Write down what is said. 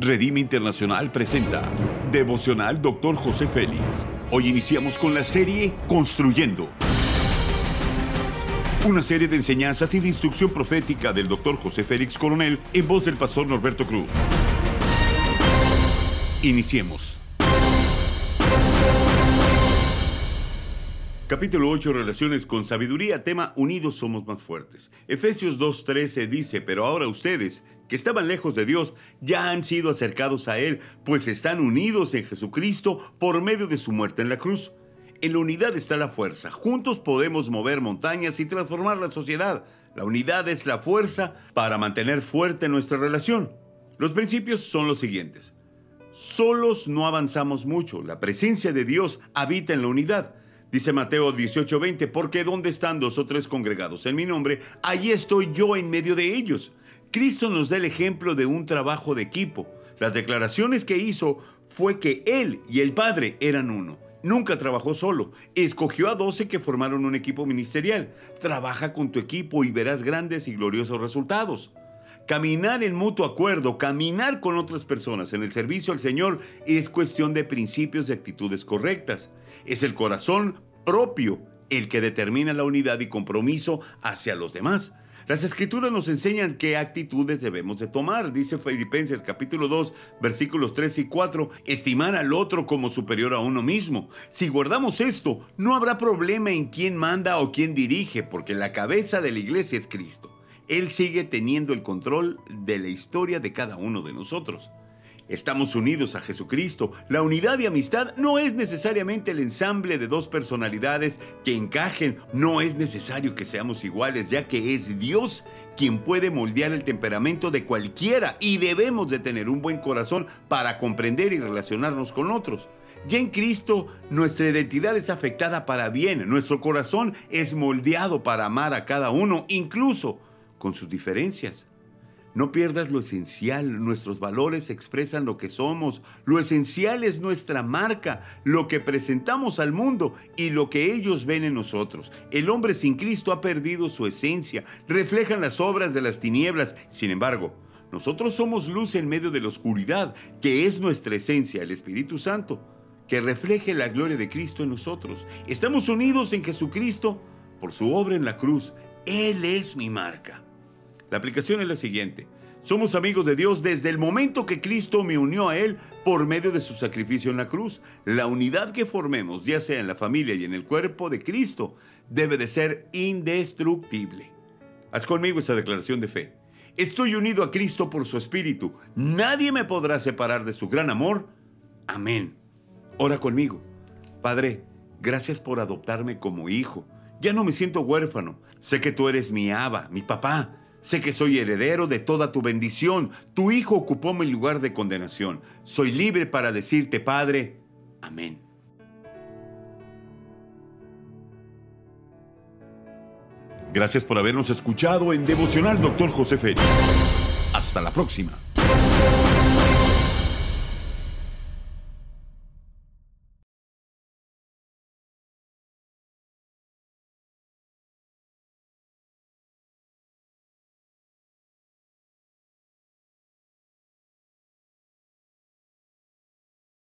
Redime Internacional presenta Devocional Dr. José Félix. Hoy iniciamos con la serie Construyendo. Una serie de enseñanzas y de instrucción profética del Dr. José Félix Coronel en voz del pastor Norberto Cruz. Iniciemos. Capítulo 8, Relaciones con Sabiduría, tema Unidos somos más fuertes. Efesios 2.13 dice, pero ahora ustedes, que estaban lejos de Dios, ya han sido acercados a Él, pues están unidos en Jesucristo por medio de su muerte en la cruz. En la unidad está la fuerza. Juntos podemos mover montañas y transformar la sociedad. La unidad es la fuerza para mantener fuerte nuestra relación. Los principios son los siguientes. Solos no avanzamos mucho. La presencia de Dios habita en la unidad. Dice Mateo 18:20, porque donde están dos o tres congregados en mi nombre, allí estoy yo en medio de ellos. Cristo nos da el ejemplo de un trabajo de equipo. Las declaraciones que hizo fue que Él y el Padre eran uno. Nunca trabajó solo. Escogió a doce que formaron un equipo ministerial. Trabaja con tu equipo y verás grandes y gloriosos resultados. Caminar en mutuo acuerdo, caminar con otras personas en el servicio al Señor es cuestión de principios y actitudes correctas. Es el corazón propio el que determina la unidad y compromiso hacia los demás. Las escrituras nos enseñan qué actitudes debemos de tomar. Dice Filipenses capítulo 2 versículos 3 y 4, estimar al otro como superior a uno mismo. Si guardamos esto, no habrá problema en quién manda o quién dirige, porque la cabeza de la iglesia es Cristo. Él sigue teniendo el control de la historia de cada uno de nosotros. Estamos unidos a Jesucristo. La unidad y amistad no es necesariamente el ensamble de dos personalidades que encajen. No es necesario que seamos iguales, ya que es Dios quien puede moldear el temperamento de cualquiera y debemos de tener un buen corazón para comprender y relacionarnos con otros. Ya en Cristo nuestra identidad es afectada para bien, nuestro corazón es moldeado para amar a cada uno, incluso con sus diferencias. No pierdas lo esencial, nuestros valores expresan lo que somos, lo esencial es nuestra marca, lo que presentamos al mundo y lo que ellos ven en nosotros. El hombre sin Cristo ha perdido su esencia, reflejan las obras de las tinieblas, sin embargo, nosotros somos luz en medio de la oscuridad, que es nuestra esencia, el Espíritu Santo, que refleje la gloria de Cristo en nosotros. Estamos unidos en Jesucristo por su obra en la cruz. Él es mi marca. La aplicación es la siguiente. Somos amigos de Dios desde el momento que Cristo me unió a Él por medio de su sacrificio en la cruz. La unidad que formemos, ya sea en la familia y en el cuerpo de Cristo, debe de ser indestructible. Haz conmigo esa declaración de fe. Estoy unido a Cristo por su Espíritu. Nadie me podrá separar de su gran amor. Amén. Ora conmigo. Padre, gracias por adoptarme como hijo. Ya no me siento huérfano. Sé que tú eres mi aba, mi papá. Sé que soy heredero de toda tu bendición. Tu Hijo ocupó mi lugar de condenación. Soy libre para decirte, Padre, amén. Gracias por habernos escuchado en Devocional Doctor José Félix. Hasta la próxima.